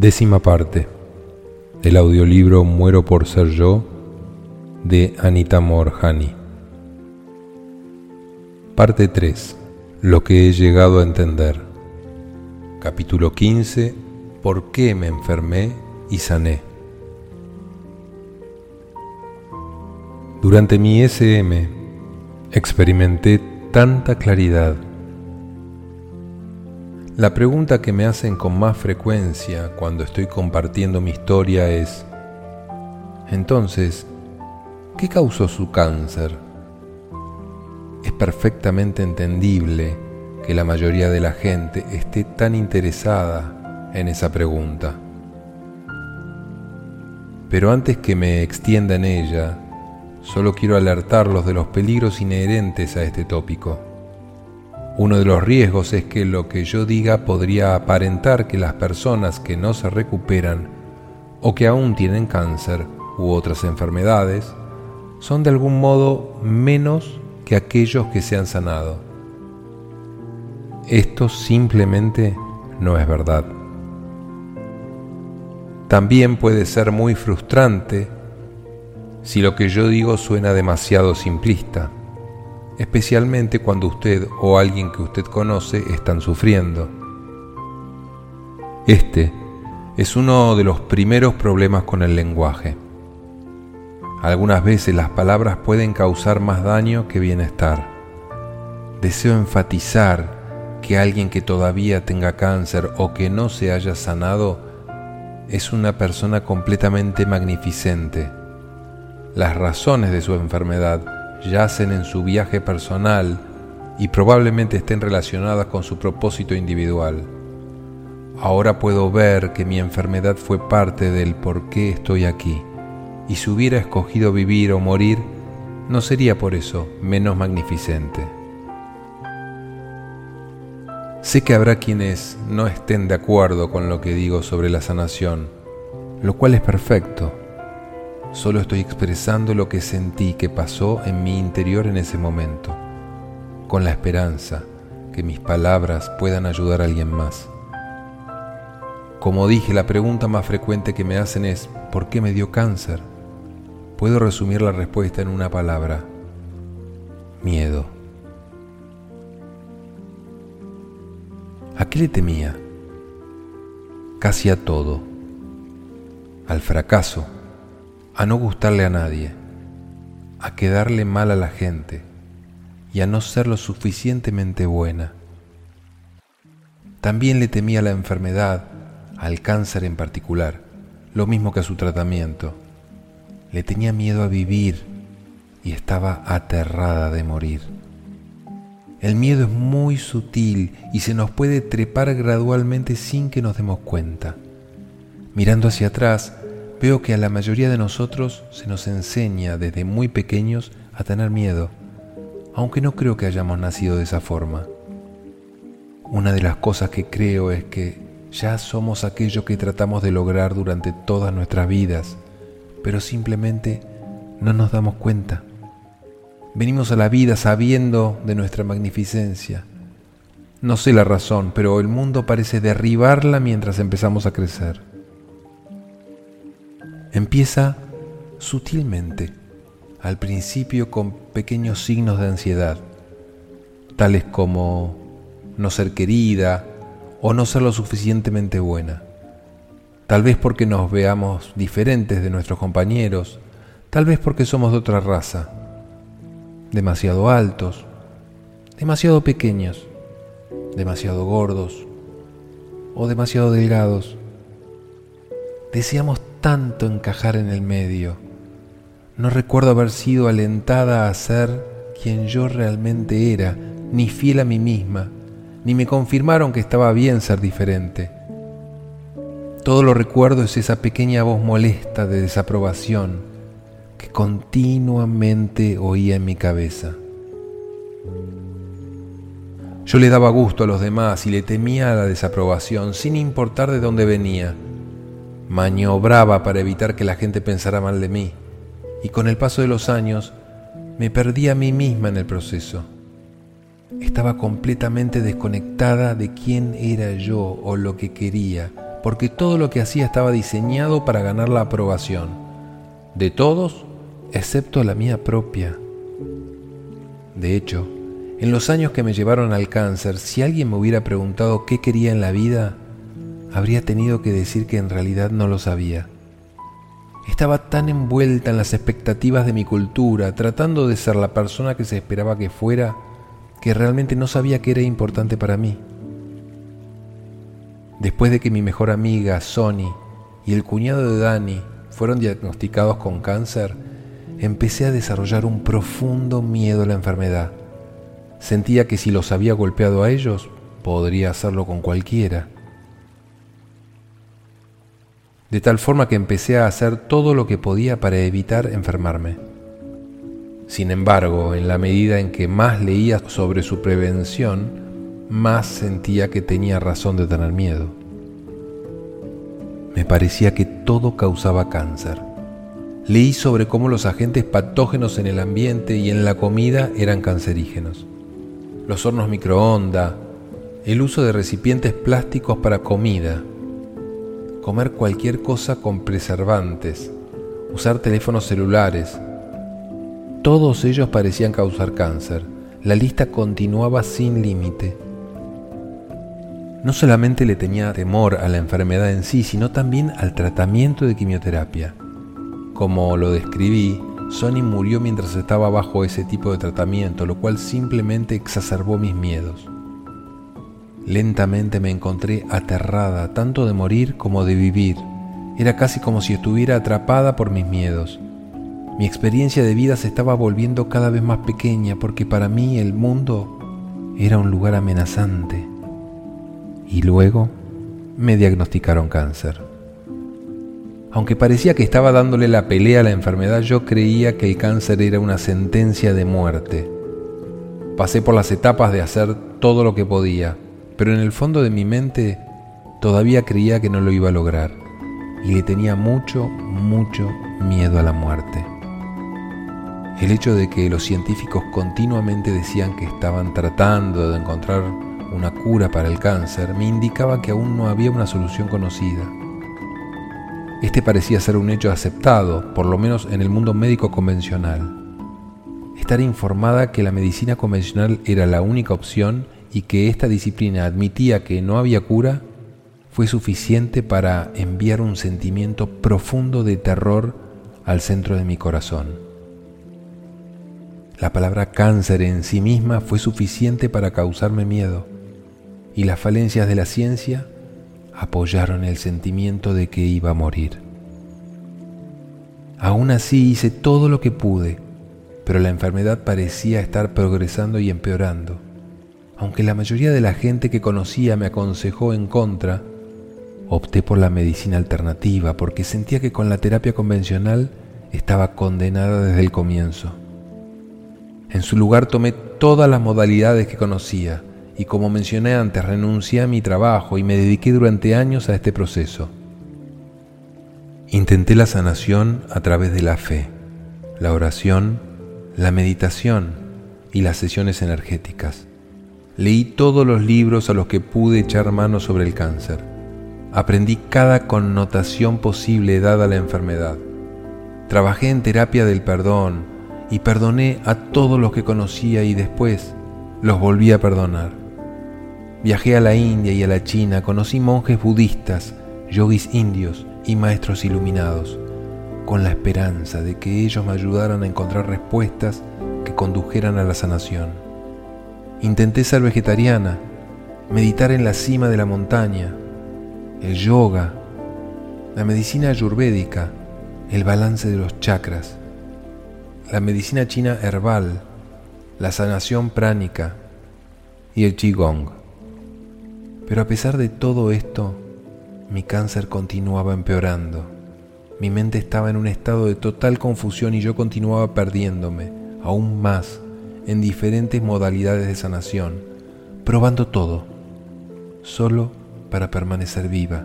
Décima parte del audiolibro Muero por ser yo de Anita Morjani. Parte 3. Lo que he llegado a entender. Capítulo 15. ¿Por qué me enfermé y sané? Durante mi SM experimenté tanta claridad la pregunta que me hacen con más frecuencia cuando estoy compartiendo mi historia es, entonces, ¿qué causó su cáncer? Es perfectamente entendible que la mayoría de la gente esté tan interesada en esa pregunta. Pero antes que me extienda en ella, solo quiero alertarlos de los peligros inherentes a este tópico. Uno de los riesgos es que lo que yo diga podría aparentar que las personas que no se recuperan o que aún tienen cáncer u otras enfermedades son de algún modo menos que aquellos que se han sanado. Esto simplemente no es verdad. También puede ser muy frustrante si lo que yo digo suena demasiado simplista especialmente cuando usted o alguien que usted conoce están sufriendo. Este es uno de los primeros problemas con el lenguaje. Algunas veces las palabras pueden causar más daño que bienestar. Deseo enfatizar que alguien que todavía tenga cáncer o que no se haya sanado es una persona completamente magnificente. Las razones de su enfermedad yacen en su viaje personal y probablemente estén relacionadas con su propósito individual. Ahora puedo ver que mi enfermedad fue parte del por qué estoy aquí, y si hubiera escogido vivir o morir, no sería por eso menos magnificente. Sé que habrá quienes no estén de acuerdo con lo que digo sobre la sanación, lo cual es perfecto Solo estoy expresando lo que sentí que pasó en mi interior en ese momento, con la esperanza que mis palabras puedan ayudar a alguien más. Como dije, la pregunta más frecuente que me hacen es, ¿por qué me dio cáncer? Puedo resumir la respuesta en una palabra, miedo. ¿A qué le temía? Casi a todo. Al fracaso a no gustarle a nadie, a quedarle mal a la gente y a no ser lo suficientemente buena. También le temía la enfermedad, al cáncer en particular, lo mismo que a su tratamiento. Le tenía miedo a vivir y estaba aterrada de morir. El miedo es muy sutil y se nos puede trepar gradualmente sin que nos demos cuenta. Mirando hacia atrás, veo que a la mayoría de nosotros se nos enseña desde muy pequeños a tener miedo, aunque no creo que hayamos nacido de esa forma. Una de las cosas que creo es que ya somos aquello que tratamos de lograr durante todas nuestras vidas, pero simplemente no nos damos cuenta. Venimos a la vida sabiendo de nuestra magnificencia. No sé la razón, pero el mundo parece derribarla mientras empezamos a crecer. Empieza sutilmente, al principio con pequeños signos de ansiedad, tales como no ser querida o no ser lo suficientemente buena. Tal vez porque nos veamos diferentes de nuestros compañeros, tal vez porque somos de otra raza, demasiado altos, demasiado pequeños, demasiado gordos o demasiado delgados. Deseamos tanto encajar en el medio. No recuerdo haber sido alentada a ser quien yo realmente era, ni fiel a mí misma, ni me confirmaron que estaba bien ser diferente. Todo lo recuerdo es esa pequeña voz molesta de desaprobación que continuamente oía en mi cabeza. Yo le daba gusto a los demás y le temía a la desaprobación sin importar de dónde venía maniobraba para evitar que la gente pensara mal de mí, y con el paso de los años Me perdí a mí misma en el proceso. Estaba completamente desconectada de quién era yo o lo que quería, porque todo lo que hacía estaba diseñado para ganar la aprobación. De todos, excepto la mía propia. De hecho, en los años que me llevaron al cáncer, si alguien me hubiera preguntado qué quería en la vida, habría tenido que decir que en realidad no lo sabía. Estaba tan envuelta en las expectativas de mi cultura, tratando de ser la persona que se esperaba que fuera, que realmente no sabía qué era importante para mí. Después de que mi mejor amiga, Sony, y el cuñado de Dani fueron diagnosticados con cáncer, empecé a desarrollar un profundo miedo a la enfermedad. Sentía que si los había golpeado a ellos, podría hacerlo con cualquiera. De tal forma que empecé a hacer todo lo que podía para evitar enfermarme. Sin embargo, en la medida en que más leía sobre su prevención, más sentía que tenía razón de tener miedo. Me parecía que todo causaba cáncer. Leí sobre cómo los agentes patógenos en el ambiente y en la comida eran cancerígenos los hornos microondas, el uso de recipientes plásticos para comida, comer cualquier cosa con preservantes, usar teléfonos celulares. Todos ellos parecían causar cáncer. La lista continuaba sin límite. No solamente le tenía temor a la enfermedad en sí, sino también al tratamiento de quimioterapia. Como lo describí, Sonny murió mientras estaba bajo ese tipo de tratamiento, lo cual simplemente exacerbó mis miedos. Lentamente me encontré aterrada tanto de morir como de vivir. Era casi como si estuviera atrapada por mis miedos. Mi experiencia de vida se estaba volviendo cada vez más pequeña porque para mí el mundo era un lugar amenazante. Y luego me diagnosticaron cáncer. Aunque parecía que estaba dándole la pelea a la enfermedad, yo creía que el cáncer era una sentencia de muerte. Pasé por las etapas de hacer todo lo que podía, pero en el fondo de mi mente todavía creía que no lo iba a lograr y le tenía mucho, mucho miedo a la muerte. El hecho de que los científicos continuamente decían que estaban tratando de encontrar una cura para el cáncer me indicaba que aún no había una solución conocida. Este parecía ser un hecho aceptado, por lo menos en el mundo médico convencional. Estar informada que la medicina convencional era la única opción y que esta disciplina admitía que no había cura fue suficiente para enviar un sentimiento profundo de terror al centro de mi corazón. La palabra cáncer en sí misma fue suficiente para causarme miedo y las falencias de la ciencia apoyaron el sentimiento de que iba a morir. Aún así hice todo lo que pude, pero la enfermedad parecía estar progresando y empeorando. Aunque la mayoría de la gente que conocía me aconsejó en contra, opté por la medicina alternativa porque sentía que con la terapia convencional estaba condenada desde el comienzo. En su lugar tomé todas las modalidades que conocía, y como mencioné antes, renuncié a mi trabajo y me dediqué durante años a este proceso. Intenté la sanación a través de la fe, la oración, la meditación y las sesiones energéticas. Leí todos los libros a los que pude echar mano sobre el cáncer. Aprendí cada connotación posible dada la enfermedad. Trabajé en terapia del perdón y perdoné a todos los que conocía y después los volví a perdonar. Viajé a la India y a la China, conocí monjes budistas, yogis indios y maestros iluminados, con la esperanza de que ellos me ayudaran a encontrar respuestas que condujeran a la sanación. Intenté ser vegetariana, meditar en la cima de la montaña, el yoga, la medicina ayurvédica, el balance de los chakras, la medicina china herbal, la sanación pránica y el qigong. Pero a pesar de todo esto, mi cáncer continuaba empeorando. Mi mente estaba en un estado de total confusión y yo continuaba perdiéndome, aún más, en diferentes modalidades de sanación, probando todo, solo para permanecer viva,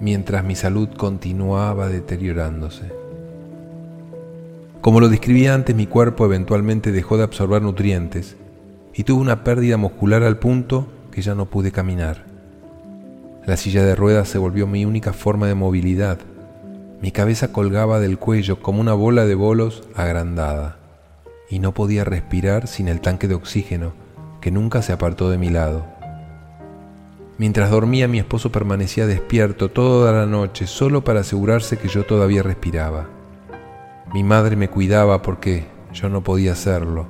mientras mi salud continuaba deteriorándose. Como lo describí antes, mi cuerpo eventualmente dejó de absorber nutrientes y tuve una pérdida muscular al punto que ya no pude caminar. La silla de ruedas se volvió mi única forma de movilidad. Mi cabeza colgaba del cuello como una bola de bolos agrandada y no podía respirar sin el tanque de oxígeno que nunca se apartó de mi lado. Mientras dormía mi esposo permanecía despierto toda la noche solo para asegurarse que yo todavía respiraba. Mi madre me cuidaba porque yo no podía hacerlo.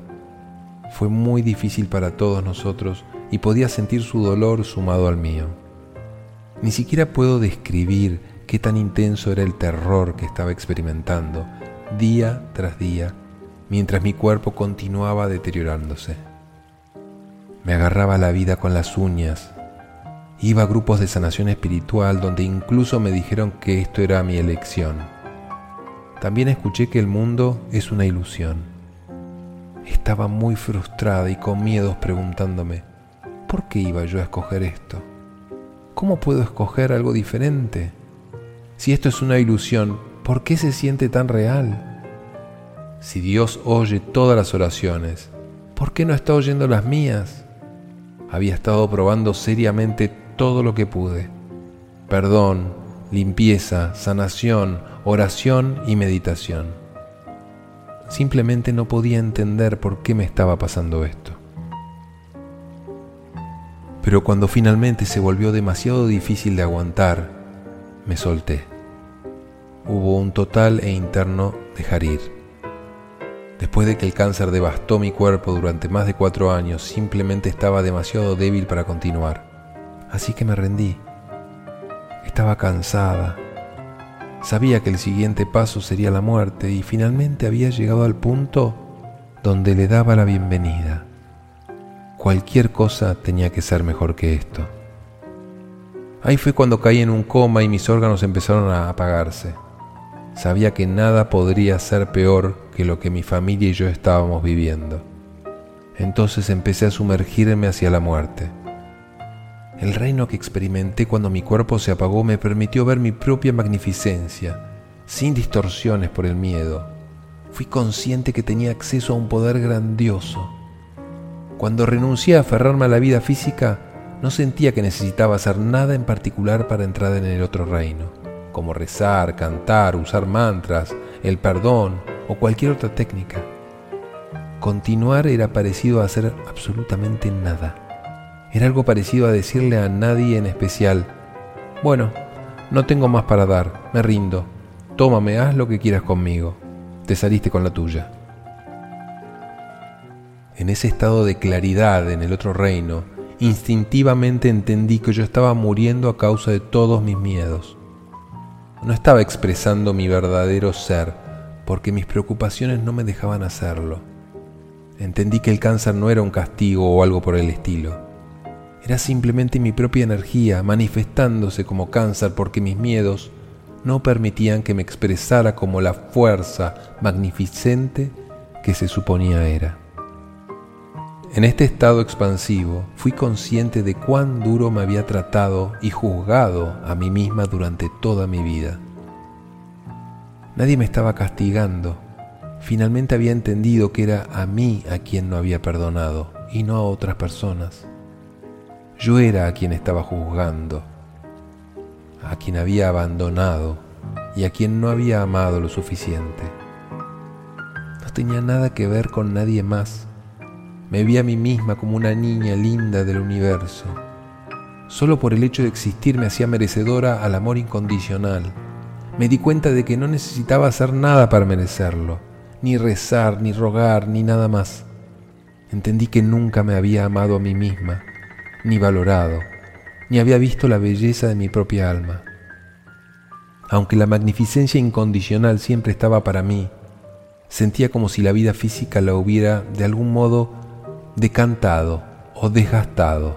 Fue muy difícil para todos nosotros y podía sentir su dolor sumado al mío. Ni siquiera puedo describir qué tan intenso era el terror que estaba experimentando día tras día mientras mi cuerpo continuaba deteriorándose. Me agarraba la vida con las uñas, iba a grupos de sanación espiritual donde incluso me dijeron que esto era mi elección. También escuché que el mundo es una ilusión. Estaba muy frustrada y con miedos preguntándome, ¿por qué iba yo a escoger esto? ¿Cómo puedo escoger algo diferente? Si esto es una ilusión, ¿por qué se siente tan real? Si Dios oye todas las oraciones, ¿por qué no está oyendo las mías? Había estado probando seriamente todo lo que pude. Perdón, limpieza, sanación, oración y meditación. Simplemente no podía entender por qué me estaba pasando esto. Pero cuando finalmente se volvió demasiado difícil de aguantar, me solté. Hubo un total e interno dejar ir. Después de que el cáncer devastó mi cuerpo durante más de cuatro años, simplemente estaba demasiado débil para continuar. Así que me rendí. Estaba cansada. Sabía que el siguiente paso sería la muerte y finalmente había llegado al punto donde le daba la bienvenida. Cualquier cosa tenía que ser mejor que esto. Ahí fue cuando caí en un coma y mis órganos empezaron a apagarse. Sabía que nada podría ser peor que lo que mi familia y yo estábamos viviendo. Entonces empecé a sumergirme hacia la muerte. El reino que experimenté cuando mi cuerpo se apagó me permitió ver mi propia magnificencia, sin distorsiones por el miedo. Fui consciente que tenía acceso a un poder grandioso. Cuando renuncié a aferrarme a la vida física, no sentía que necesitaba hacer nada en particular para entrar en el otro reino como rezar, cantar, usar mantras, el perdón o cualquier otra técnica. Continuar era parecido a hacer absolutamente nada. Era algo parecido a decirle a nadie en especial, bueno, no tengo más para dar, me rindo, tómame, haz lo que quieras conmigo, te saliste con la tuya. En ese estado de claridad en el otro reino, instintivamente entendí que yo estaba muriendo a causa de todos mis miedos. No estaba expresando mi verdadero ser porque mis preocupaciones no me dejaban hacerlo. Entendí que el cáncer no era un castigo o algo por el estilo. Era simplemente mi propia energía manifestándose como cáncer porque mis miedos no permitían que me expresara como la fuerza magnificente que se suponía era. En este estado expansivo fui consciente de cuán duro me había tratado y juzgado a mí misma durante toda mi vida. Nadie me estaba castigando. Finalmente había entendido que era a mí a quien no había perdonado y no a otras personas. Yo era a quien estaba juzgando, a quien había abandonado y a quien no había amado lo suficiente. No tenía nada que ver con nadie más me vi a mí misma como una niña linda del universo. Solo por el hecho de existir me hacía merecedora al amor incondicional. Me di cuenta de que no necesitaba hacer nada para merecerlo, ni rezar, ni rogar, ni nada más. Entendí que nunca me había amado a mí misma, ni valorado, ni había visto la belleza de mi propia alma. Aunque la magnificencia incondicional siempre estaba para mí, sentía como si la vida física la hubiera de algún modo decantado o desgastado.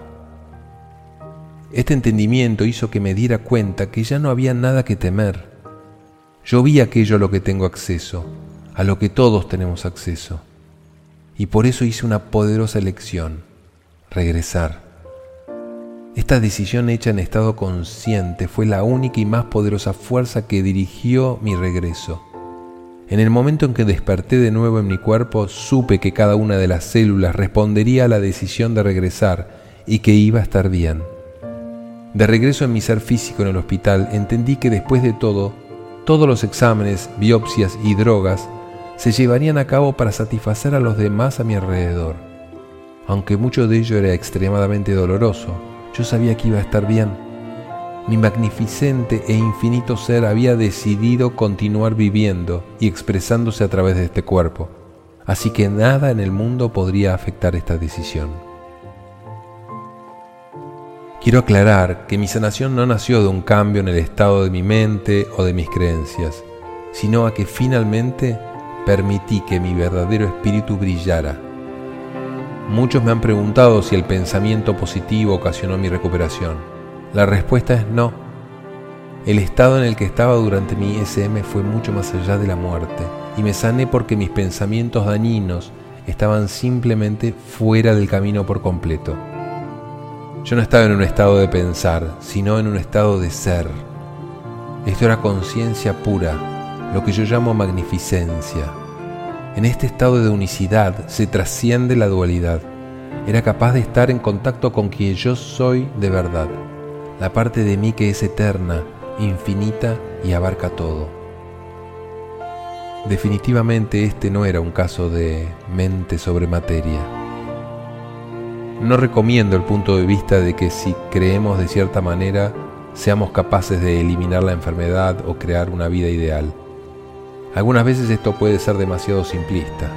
Este entendimiento hizo que me diera cuenta que ya no había nada que temer. Yo vi aquello a lo que tengo acceso, a lo que todos tenemos acceso. Y por eso hice una poderosa elección, regresar. Esta decisión hecha en estado consciente fue la única y más poderosa fuerza que dirigió mi regreso. En el momento en que desperté de nuevo en mi cuerpo, supe que cada una de las células respondería a la decisión de regresar y que iba a estar bien. De regreso en mi ser físico en el hospital, entendí que después de todo, todos los exámenes, biopsias y drogas se llevarían a cabo para satisfacer a los demás a mi alrededor. Aunque mucho de ello era extremadamente doloroso, yo sabía que iba a estar bien mi magnificente e infinito ser había decidido continuar viviendo y expresándose a través de este cuerpo, así que nada en el mundo podría afectar esta decisión. Quiero aclarar que mi sanación no nació de un cambio en el estado de mi mente o de mis creencias, sino a que finalmente permití que mi verdadero espíritu brillara. Muchos me han preguntado si el pensamiento positivo ocasionó mi recuperación. La respuesta es no. El estado en el que estaba durante mi ISM fue mucho más allá de la muerte y me sané porque mis pensamientos dañinos estaban simplemente fuera del camino por completo. Yo no estaba en un estado de pensar, sino en un estado de ser. Esto era conciencia pura, lo que yo llamo magnificencia. En este estado de unicidad se trasciende la dualidad. Era capaz de estar en contacto con quien yo soy de verdad la parte de mí que es eterna, infinita y abarca todo. Definitivamente este no era un caso de mente sobre materia. No recomiendo el punto de vista de que si creemos de cierta manera seamos capaces de eliminar la enfermedad o crear una vida ideal. Algunas veces esto puede ser demasiado simplista.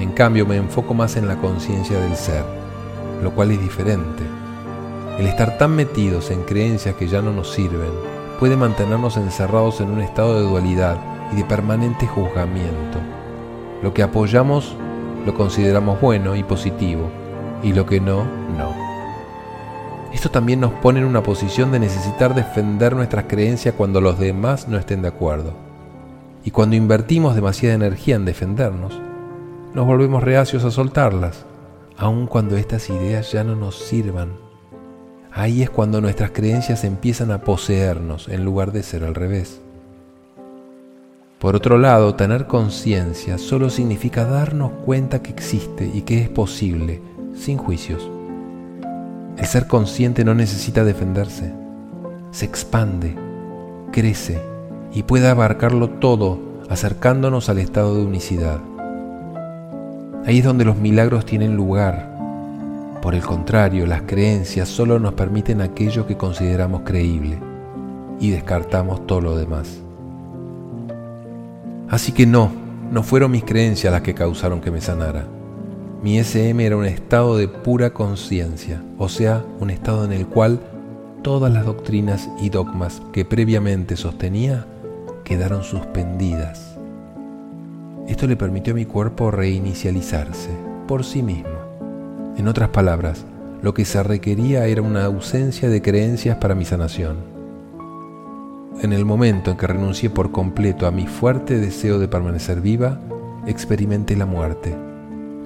En cambio me enfoco más en la conciencia del ser, lo cual es diferente. El estar tan metidos en creencias que ya no nos sirven puede mantenernos encerrados en un estado de dualidad y de permanente juzgamiento. Lo que apoyamos lo consideramos bueno y positivo, y lo que no, no. Esto también nos pone en una posición de necesitar defender nuestras creencias cuando los demás no estén de acuerdo. Y cuando invertimos demasiada energía en defendernos, nos volvemos reacios a soltarlas, aun cuando estas ideas ya no nos sirvan ahí es cuando nuestras creencias empiezan a poseernos en lugar de ser al revés. Por otro lado, tener conciencia solo significa darnos cuenta que existe y que es posible, sin juicios. El ser consciente no necesita defenderse, se expande, crece y puede abarcarlo todo acercándonos al estado de unicidad. Ahí es donde los milagros tienen lugar por el contrario, las creencias solo nos permiten aquello que consideramos creíble y descartamos todo lo demás. Así que no, no fueron mis creencias las que causaron que me sanara. Mi SM era un estado de pura conciencia, o sea, un estado en el cual todas las doctrinas y dogmas que previamente sostenía quedaron suspendidas. Esto le permitió a mi cuerpo reinicializarse por sí mismo. En otras palabras, lo que se requería era una ausencia de creencias para mi sanación. En el momento en que renuncié por completo a mi fuerte deseo de permanecer viva, experimenté la muerte.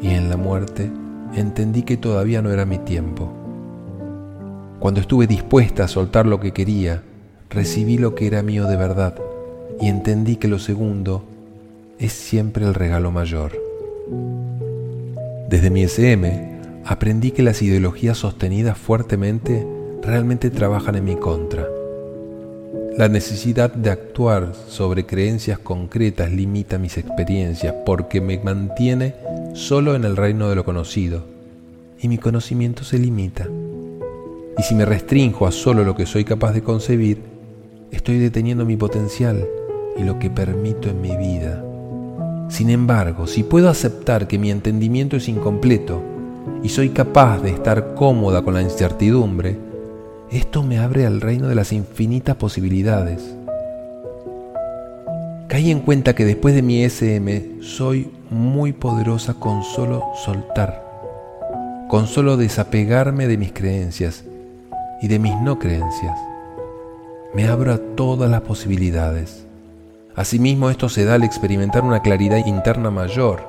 Y en la muerte entendí que todavía no era mi tiempo. Cuando estuve dispuesta a soltar lo que quería, recibí lo que era mío de verdad y entendí que lo segundo es siempre el regalo mayor. Desde mi SM aprendí que las ideologías sostenidas fuertemente realmente trabajan en mi contra. La necesidad de actuar sobre creencias concretas limita mis experiencias porque me mantiene solo en el reino de lo conocido y mi conocimiento se limita. Y si me restringo a solo lo que soy capaz de concebir, estoy deteniendo mi potencial y lo que permito en mi vida. Sin embargo, si puedo aceptar que mi entendimiento es incompleto, y soy capaz de estar cómoda con la incertidumbre, esto me abre al reino de las infinitas posibilidades. Caí en cuenta que después de mi SM soy muy poderosa con solo soltar, con solo desapegarme de mis creencias y de mis no creencias. Me abro a todas las posibilidades. Asimismo esto se da al experimentar una claridad interna mayor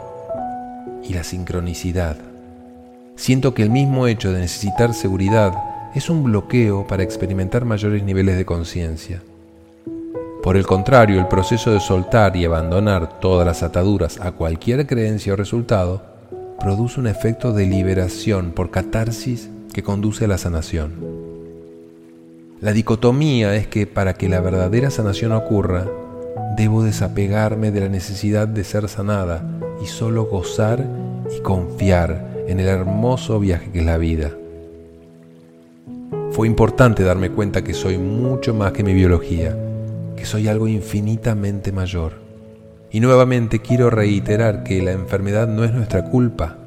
y la sincronicidad. Siento que el mismo hecho de necesitar seguridad es un bloqueo para experimentar mayores niveles de conciencia. Por el contrario, el proceso de soltar y abandonar todas las ataduras a cualquier creencia o resultado produce un efecto de liberación por catarsis que conduce a la sanación. La dicotomía es que para que la verdadera sanación ocurra, debo desapegarme de la necesidad de ser sanada y solo gozar y confiar en el hermoso viaje que es la vida. Fue importante darme cuenta que soy mucho más que mi biología, que soy algo infinitamente mayor. Y nuevamente quiero reiterar que la enfermedad no es nuestra culpa.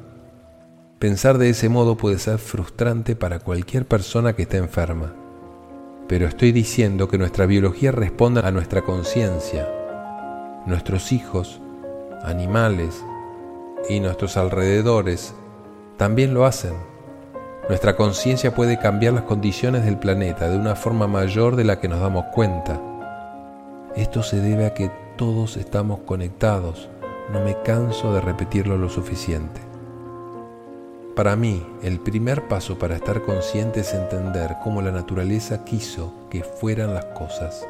Pensar de ese modo puede ser frustrante para cualquier persona que esté enferma. Pero estoy diciendo que nuestra biología responde a nuestra conciencia. Nuestros hijos, animales y nuestros alrededores también lo hacen. Nuestra conciencia puede cambiar las condiciones del planeta de una forma mayor de la que nos damos cuenta. Esto se debe a que todos estamos conectados. No me canso de repetirlo lo suficiente. Para mí, el primer paso para estar consciente es entender cómo la naturaleza quiso que fueran las cosas.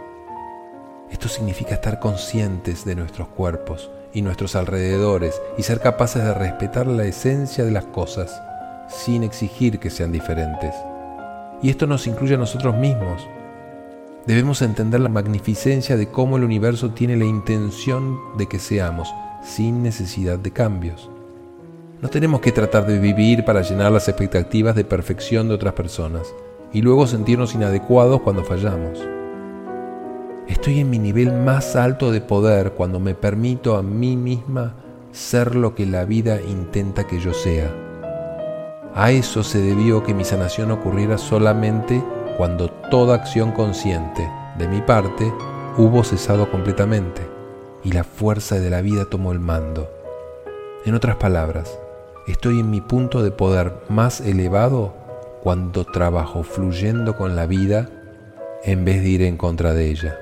Esto significa estar conscientes de nuestros cuerpos y nuestros alrededores y ser capaces de respetar la esencia de las cosas sin exigir que sean diferentes. Y esto nos incluye a nosotros mismos. Debemos entender la magnificencia de cómo el universo tiene la intención de que seamos, sin necesidad de cambios. No tenemos que tratar de vivir para llenar las expectativas de perfección de otras personas y luego sentirnos inadecuados cuando fallamos. Estoy en mi nivel más alto de poder cuando me permito a mí misma ser lo que la vida intenta que yo sea. A eso se debió que mi sanación ocurriera solamente cuando toda acción consciente de mi parte hubo cesado completamente y la fuerza de la vida tomó el mando. En otras palabras, estoy en mi punto de poder más elevado cuando trabajo fluyendo con la vida en vez de ir en contra de ella.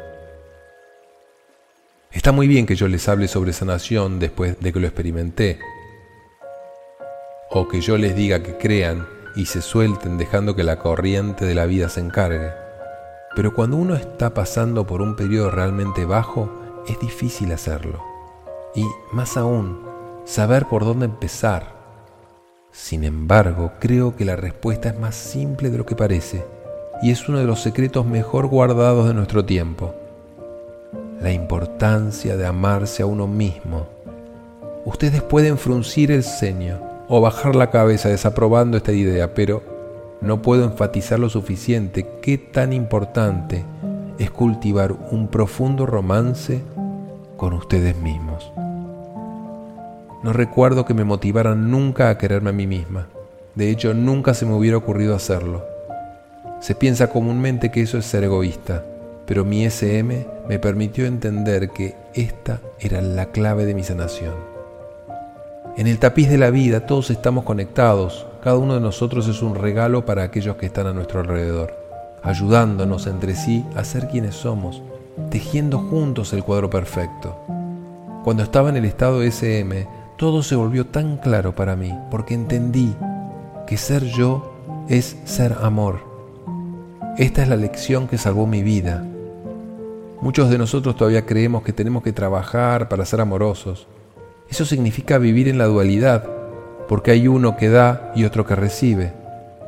Está muy bien que yo les hable sobre sanación después de que lo experimenté, o que yo les diga que crean y se suelten dejando que la corriente de la vida se encargue. Pero cuando uno está pasando por un periodo realmente bajo, es difícil hacerlo. Y más aún, saber por dónde empezar. Sin embargo, creo que la respuesta es más simple de lo que parece, y es uno de los secretos mejor guardados de nuestro tiempo la importancia de amarse a uno mismo. Ustedes pueden fruncir el ceño o bajar la cabeza desaprobando esta idea, pero no puedo enfatizar lo suficiente qué tan importante es cultivar un profundo romance con ustedes mismos. No recuerdo que me motivaran nunca a quererme a mí misma. De hecho, nunca se me hubiera ocurrido hacerlo. Se piensa comúnmente que eso es ser egoísta, pero mi SM me permitió entender que esta era la clave de mi sanación. En el tapiz de la vida todos estamos conectados, cada uno de nosotros es un regalo para aquellos que están a nuestro alrededor, ayudándonos entre sí a ser quienes somos, tejiendo juntos el cuadro perfecto. Cuando estaba en el estado SM, todo se volvió tan claro para mí, porque entendí que ser yo es ser amor. Esta es la lección que salvó mi vida Muchos de nosotros todavía creemos que tenemos que trabajar para ser amorosos. Eso significa vivir en la dualidad, porque hay uno que da y otro que recibe.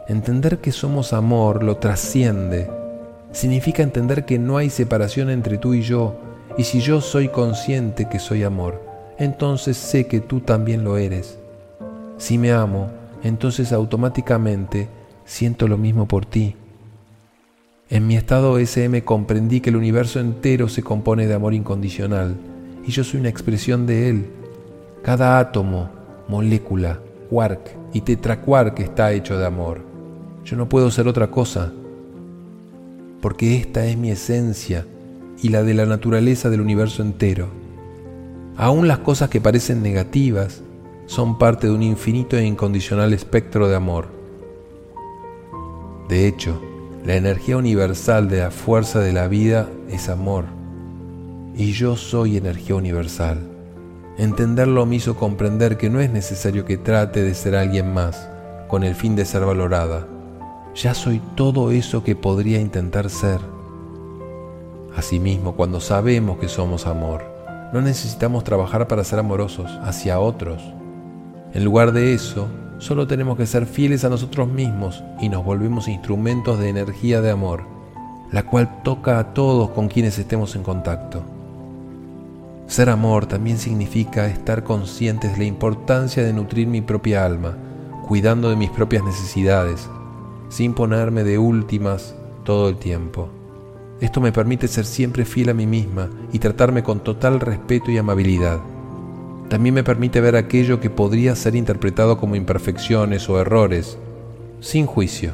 Entender que somos amor lo trasciende. Significa entender que no hay separación entre tú y yo, y si yo soy consciente que soy amor, entonces sé que tú también lo eres. Si me amo, entonces automáticamente siento lo mismo por ti. En mi estado SM comprendí que el universo entero se compone de amor incondicional y yo soy una expresión de él. Cada átomo, molécula, quark y tetraquark está hecho de amor. Yo no puedo ser otra cosa, porque esta es mi esencia y la de la naturaleza del universo entero. Aún las cosas que parecen negativas son parte de un infinito e incondicional espectro de amor. De hecho, la energía universal de la fuerza de la vida es amor. Y yo soy energía universal. Entenderlo me hizo comprender que no es necesario que trate de ser alguien más con el fin de ser valorada. Ya soy todo eso que podría intentar ser. Asimismo, cuando sabemos que somos amor, no necesitamos trabajar para ser amorosos hacia otros. En lugar de eso, solo tenemos que ser fieles a nosotros mismos y nos volvemos instrumentos de energía de amor, la cual toca a todos con quienes estemos en contacto. Ser amor también significa estar conscientes de la importancia de nutrir mi propia alma, cuidando de mis propias necesidades, sin ponerme de últimas todo el tiempo. Esto me permite ser siempre fiel a mí misma y tratarme con total respeto y amabilidad. También me permite ver aquello que podría ser interpretado como imperfecciones o errores, sin juicio,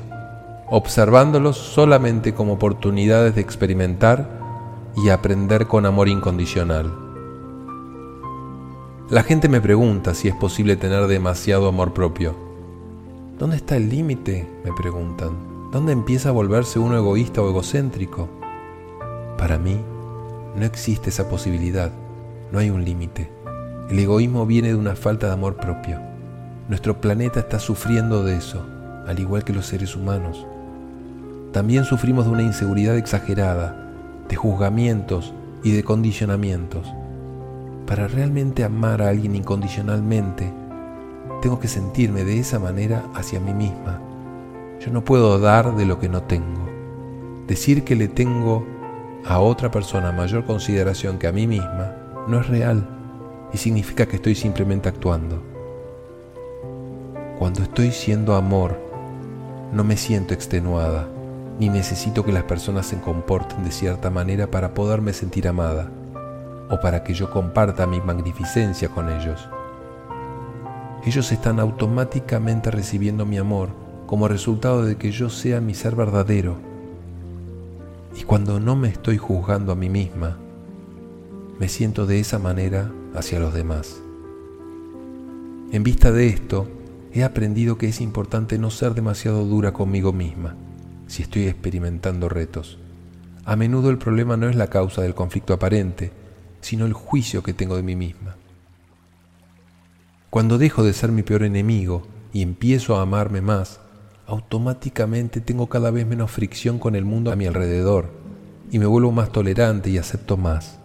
observándolos solamente como oportunidades de experimentar y aprender con amor incondicional. La gente me pregunta si es posible tener demasiado amor propio. ¿Dónde está el límite? me preguntan. ¿Dónde empieza a volverse uno egoísta o egocéntrico? Para mí, no existe esa posibilidad, no hay un límite. El egoísmo viene de una falta de amor propio. Nuestro planeta está sufriendo de eso, al igual que los seres humanos. También sufrimos de una inseguridad exagerada, de juzgamientos y de condicionamientos. Para realmente amar a alguien incondicionalmente, tengo que sentirme de esa manera hacia mí misma. Yo no puedo dar de lo que no tengo. Decir que le tengo a otra persona mayor consideración que a mí misma no es real y significa que estoy simplemente actuando. Cuando estoy siendo amor, no me siento extenuada, ni necesito que las personas se comporten de cierta manera para poderme sentir amada, o para que yo comparta mi magnificencia con ellos. Ellos están automáticamente recibiendo mi amor como resultado de que yo sea mi ser verdadero y cuando no me estoy juzgando a mí misma, me siento de esa manera hacia los demás. En vista de esto, he aprendido que es importante no ser demasiado dura conmigo misma si estoy experimentando retos. A menudo el problema no es la causa del conflicto aparente, sino el juicio que tengo de mí misma. Cuando dejo de ser mi peor enemigo y empiezo a amarme más, automáticamente tengo cada vez menos fricción con el mundo a mi alrededor y me vuelvo más tolerante y acepto más.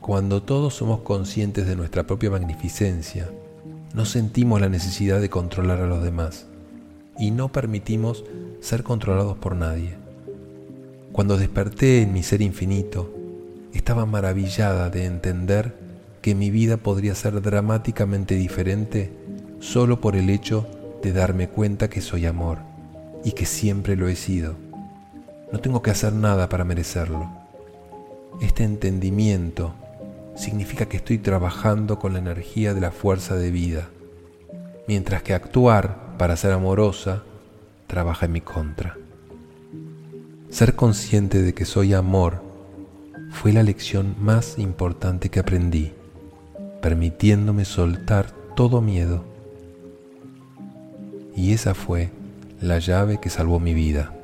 Cuando todos somos conscientes de nuestra propia magnificencia, no sentimos la necesidad de controlar a los demás y no permitimos ser controlados por nadie. Cuando desperté en mi ser infinito, estaba maravillada de entender que mi vida podría ser dramáticamente diferente solo por el hecho de darme cuenta que soy amor y que siempre lo he sido. No tengo que hacer nada para merecerlo. Este entendimiento significa que estoy trabajando con la energía de la fuerza de vida, mientras que actuar para ser amorosa trabaja en mi contra. Ser consciente de que soy amor fue la lección más importante que aprendí, permitiéndome soltar todo miedo y esa fue la llave que salvó mi vida.